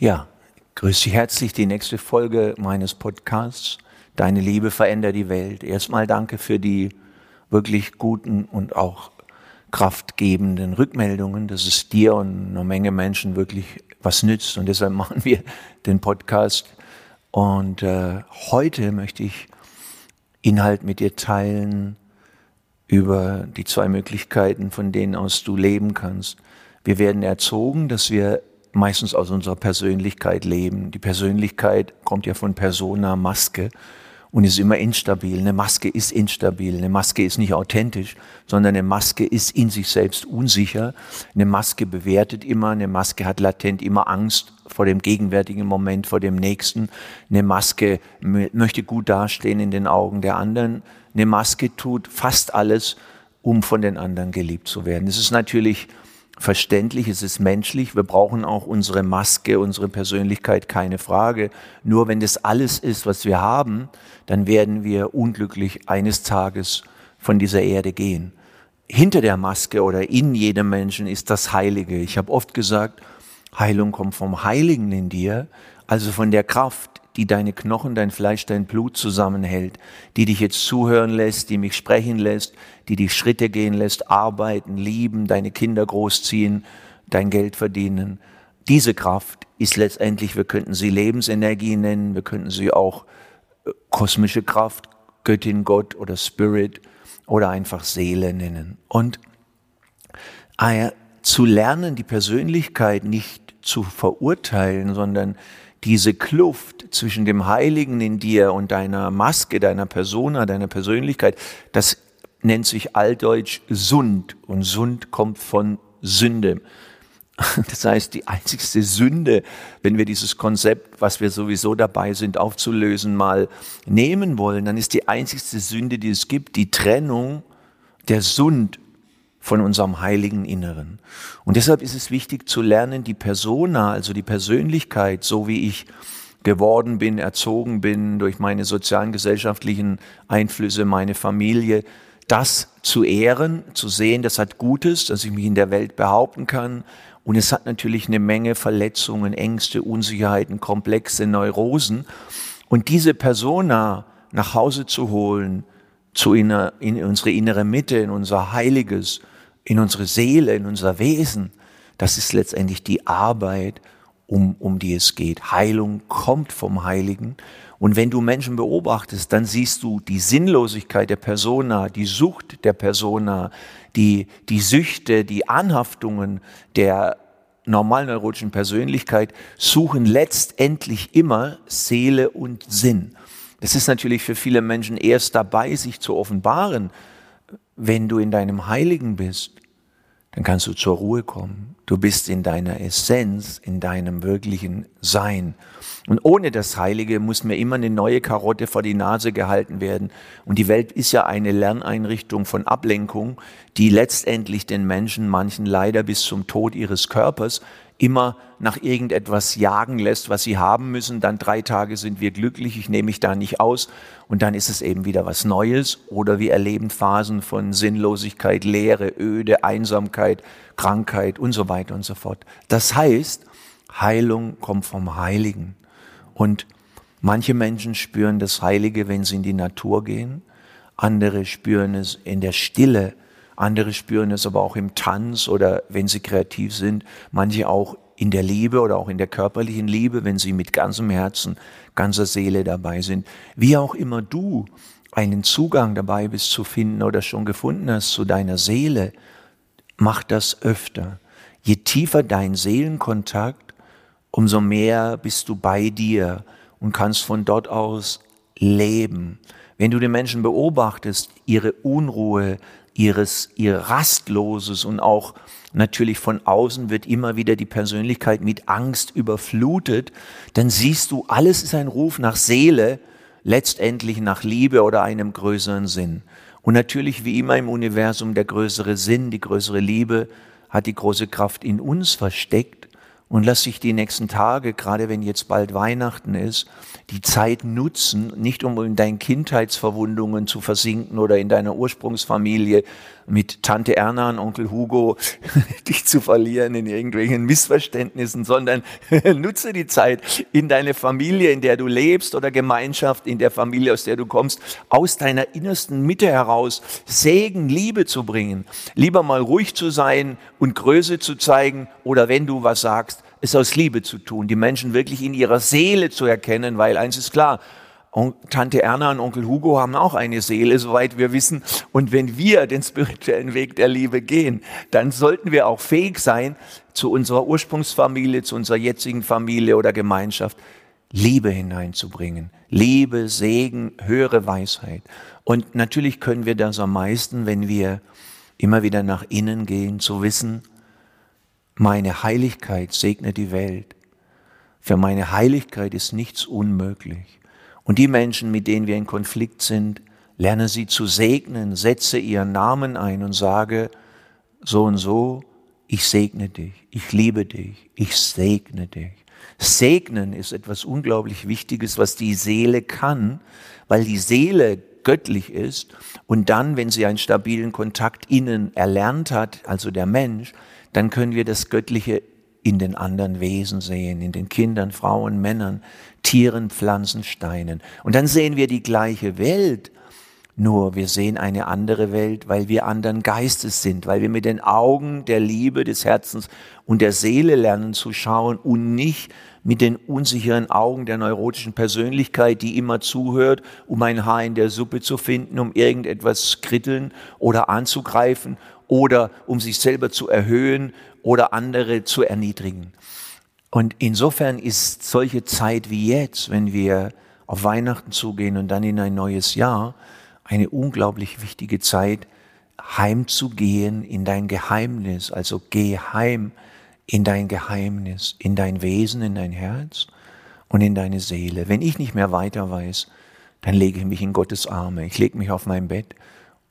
Ja, grüß dich herzlich. Die nächste Folge meines Podcasts. Deine Liebe verändert die Welt. Erstmal danke für die wirklich guten und auch kraftgebenden Rückmeldungen, dass es dir und einer Menge Menschen wirklich was nützt. Und deshalb machen wir den Podcast. Und äh, heute möchte ich Inhalt mit dir teilen über die zwei Möglichkeiten, von denen aus du leben kannst. Wir werden erzogen, dass wir meistens aus unserer Persönlichkeit leben. Die Persönlichkeit kommt ja von Persona, Maske und ist immer instabil. Eine Maske ist instabil. Eine Maske ist nicht authentisch, sondern eine Maske ist in sich selbst unsicher. Eine Maske bewertet immer. Eine Maske hat latent immer Angst vor dem gegenwärtigen Moment, vor dem nächsten. Eine Maske möchte gut dastehen in den Augen der anderen. Eine Maske tut fast alles, um von den anderen geliebt zu werden. Es ist natürlich verständlich, es ist menschlich. Wir brauchen auch unsere Maske, unsere Persönlichkeit, keine Frage. Nur wenn das alles ist, was wir haben, dann werden wir unglücklich eines Tages von dieser Erde gehen. Hinter der Maske oder in jedem Menschen ist das Heilige. Ich habe oft gesagt, Heilung kommt vom Heiligen in dir, also von der Kraft, die deine Knochen, dein Fleisch, dein Blut zusammenhält, die dich jetzt zuhören lässt, die mich sprechen lässt, die dich Schritte gehen lässt, arbeiten, lieben, deine Kinder großziehen, dein Geld verdienen. Diese Kraft ist letztendlich, wir könnten sie Lebensenergie nennen, wir könnten sie auch äh, kosmische Kraft, Göttin, Gott oder Spirit oder einfach Seele nennen. Und äh, zu lernen, die Persönlichkeit nicht zu verurteilen, sondern diese Kluft zwischen dem Heiligen in dir und deiner Maske, deiner Persona, deiner Persönlichkeit, das nennt sich altdeutsch Sund. Und Sund kommt von Sünde. Das heißt, die einzigste Sünde, wenn wir dieses Konzept, was wir sowieso dabei sind aufzulösen, mal nehmen wollen, dann ist die einzigste Sünde, die es gibt, die Trennung der Sund von unserem heiligen Inneren. Und deshalb ist es wichtig zu lernen, die Persona, also die Persönlichkeit, so wie ich geworden bin, erzogen bin durch meine sozialen, gesellschaftlichen Einflüsse, meine Familie, das zu ehren, zu sehen, das hat Gutes, dass ich mich in der Welt behaupten kann. Und es hat natürlich eine Menge Verletzungen, Ängste, Unsicherheiten, komplexe Neurosen. Und diese Persona nach Hause zu holen, zu inner, in unsere innere Mitte, in unser Heiliges, in unsere Seele, in unser Wesen. Das ist letztendlich die Arbeit, um, um die es geht. Heilung kommt vom Heiligen. Und wenn du Menschen beobachtest, dann siehst du die Sinnlosigkeit der Persona, die Sucht der Persona, die, die Süchte, die Anhaftungen der normalneurotischen Persönlichkeit suchen letztendlich immer Seele und Sinn. Das ist natürlich für viele Menschen erst dabei, sich zu offenbaren, wenn du in deinem Heiligen bist, dann kannst du zur Ruhe kommen. Du bist in deiner Essenz, in deinem wirklichen Sein. Und ohne das Heilige muss mir immer eine neue Karotte vor die Nase gehalten werden. Und die Welt ist ja eine Lerneinrichtung von Ablenkung, die letztendlich den Menschen, manchen leider bis zum Tod ihres Körpers, immer nach irgendetwas jagen lässt, was sie haben müssen. Dann drei Tage sind wir glücklich, ich nehme mich da nicht aus. Und dann ist es eben wieder was Neues. Oder wir erleben Phasen von Sinnlosigkeit, Leere, Öde, Einsamkeit, Krankheit und so weiter und so fort. Das heißt, Heilung kommt vom Heiligen. Und manche Menschen spüren das Heilige, wenn sie in die Natur gehen. Andere spüren es in der Stille, andere spüren es aber auch im Tanz oder wenn sie kreativ sind, manche auch in der Liebe oder auch in der körperlichen Liebe, wenn sie mit ganzem Herzen, ganzer Seele dabei sind. Wie auch immer du einen Zugang dabei bist zu finden oder schon gefunden hast zu deiner Seele, mach das öfter. Je tiefer dein Seelenkontakt, umso mehr bist du bei dir und kannst von dort aus leben. Wenn du die Menschen beobachtest, ihre Unruhe, ihres, ihr rastloses und auch natürlich von außen wird immer wieder die Persönlichkeit mit Angst überflutet, dann siehst du, alles ist ein Ruf nach Seele, letztendlich nach Liebe oder einem größeren Sinn. Und natürlich wie immer im Universum der größere Sinn, die größere Liebe hat die große Kraft in uns versteckt und lass dich die nächsten Tage, gerade wenn jetzt bald Weihnachten ist, die Zeit nutzen, nicht um in deinen Kindheitsverwundungen zu versinken oder in deiner Ursprungsfamilie mit Tante Erna und Onkel Hugo dich zu verlieren in irgendwelchen Missverständnissen, sondern nutze die Zeit in deine Familie, in der du lebst oder Gemeinschaft, in der Familie, aus der du kommst, aus deiner innersten Mitte heraus Segen, Liebe zu bringen. Lieber mal ruhig zu sein und Größe zu zeigen oder wenn du was sagst, es aus Liebe zu tun, die Menschen wirklich in ihrer Seele zu erkennen, weil eins ist klar, Tante Erna und Onkel Hugo haben auch eine Seele, soweit wir wissen. Und wenn wir den spirituellen Weg der Liebe gehen, dann sollten wir auch fähig sein, zu unserer Ursprungsfamilie, zu unserer jetzigen Familie oder Gemeinschaft Liebe hineinzubringen. Liebe, Segen, höhere Weisheit. Und natürlich können wir das am meisten, wenn wir immer wieder nach innen gehen, zu wissen, meine Heiligkeit segnet die Welt. Für meine Heiligkeit ist nichts unmöglich. Und die Menschen, mit denen wir in Konflikt sind, lerne sie zu segnen, setze ihren Namen ein und sage, so und so, ich segne dich, ich liebe dich, ich segne dich. Segnen ist etwas unglaublich Wichtiges, was die Seele kann, weil die Seele göttlich ist und dann, wenn sie einen stabilen Kontakt innen erlernt hat, also der Mensch, dann können wir das Göttliche in den anderen Wesen sehen, in den Kindern, Frauen, Männern, Tieren, Pflanzen, Steinen. Und dann sehen wir die gleiche Welt, nur wir sehen eine andere Welt, weil wir anderen Geistes sind, weil wir mit den Augen der Liebe, des Herzens und der Seele lernen zu schauen und nicht mit den unsicheren Augen der neurotischen Persönlichkeit, die immer zuhört, um ein Haar in der Suppe zu finden, um irgendetwas kritteln oder anzugreifen oder um sich selber zu erhöhen oder andere zu erniedrigen. Und insofern ist solche Zeit wie jetzt, wenn wir auf Weihnachten zugehen und dann in ein neues Jahr, eine unglaublich wichtige Zeit, heimzugehen in dein Geheimnis. Also geh heim in dein Geheimnis, in dein Wesen, in dein Herz und in deine Seele. Wenn ich nicht mehr weiter weiß, dann lege ich mich in Gottes Arme. Ich lege mich auf mein Bett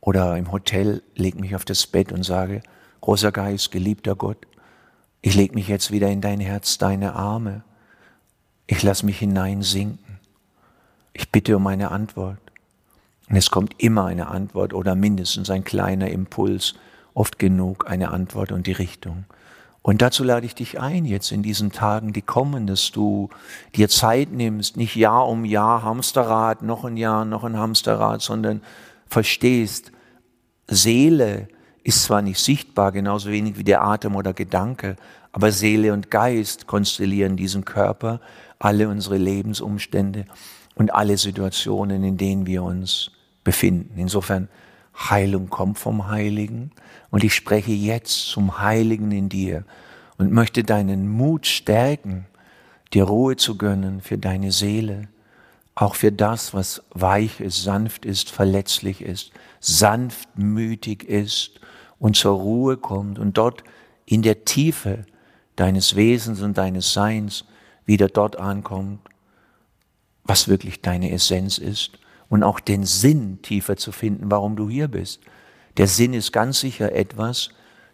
oder im Hotel leg mich auf das Bett und sage, großer Geist, geliebter Gott, ich leg mich jetzt wieder in dein Herz, deine Arme. Ich lass mich hineinsinken. Ich bitte um eine Antwort. Und es kommt immer eine Antwort oder mindestens ein kleiner Impuls, oft genug eine Antwort und die Richtung. Und dazu lade ich dich ein, jetzt in diesen Tagen, die kommen, dass du dir Zeit nimmst, nicht Jahr um Jahr Hamsterrad, noch ein Jahr, noch ein Hamsterrad, sondern verstehst, Seele ist zwar nicht sichtbar, genauso wenig wie der Atem oder Gedanke, aber Seele und Geist konstellieren diesen Körper, alle unsere Lebensumstände und alle Situationen, in denen wir uns befinden. Insofern, Heilung kommt vom Heiligen und ich spreche jetzt zum Heiligen in dir und möchte deinen Mut stärken, dir Ruhe zu gönnen für deine Seele, auch für das, was weich ist, sanft ist, verletzlich ist, sanftmütig ist und zur Ruhe kommt und dort in der Tiefe deines Wesens und deines Seins wieder dort ankommt, was wirklich deine Essenz ist und auch den Sinn tiefer zu finden, warum du hier bist. Der Sinn ist ganz sicher etwas,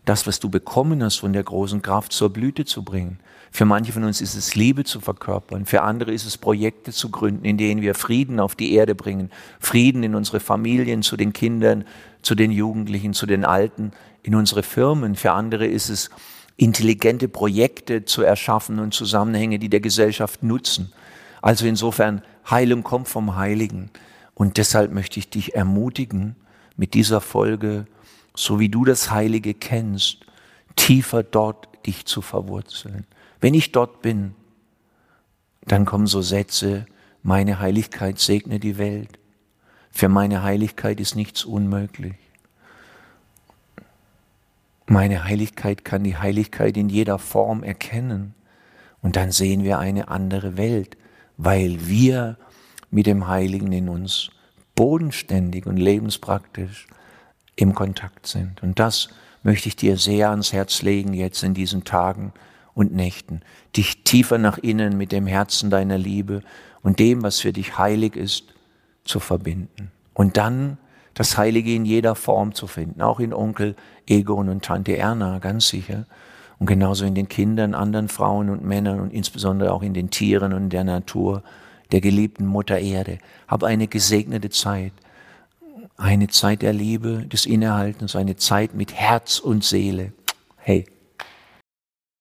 das, was du bekommen hast von der großen Kraft zur Blüte zu bringen. Für manche von uns ist es Liebe zu verkörpern, für andere ist es Projekte zu gründen, in denen wir Frieden auf die Erde bringen, Frieden in unsere Familien, zu den Kindern, zu den Jugendlichen, zu den Alten, in unsere Firmen. Für andere ist es intelligente Projekte zu erschaffen und Zusammenhänge, die der Gesellschaft nutzen. Also insofern, Heilung kommt vom Heiligen. Und deshalb möchte ich dich ermutigen, mit dieser Folge, so wie du das Heilige kennst, tiefer dort dich zu verwurzeln. Wenn ich dort bin, dann kommen so Sätze, meine Heiligkeit segne die Welt. Für meine Heiligkeit ist nichts unmöglich. Meine Heiligkeit kann die Heiligkeit in jeder Form erkennen. Und dann sehen wir eine andere Welt, weil wir mit dem Heiligen in uns bodenständig und lebenspraktisch im Kontakt sind. Und das möchte ich dir sehr ans Herz legen jetzt in diesen Tagen, und Nächten, dich tiefer nach innen mit dem Herzen deiner Liebe und dem, was für dich heilig ist, zu verbinden. Und dann das Heilige in jeder Form zu finden, auch in Onkel Egon und Tante Erna, ganz sicher. Und genauso in den Kindern, anderen Frauen und Männern und insbesondere auch in den Tieren und der Natur, der geliebten Mutter Erde. Hab eine gesegnete Zeit. Eine Zeit der Liebe, des Innehaltens, eine Zeit mit Herz und Seele. Hey,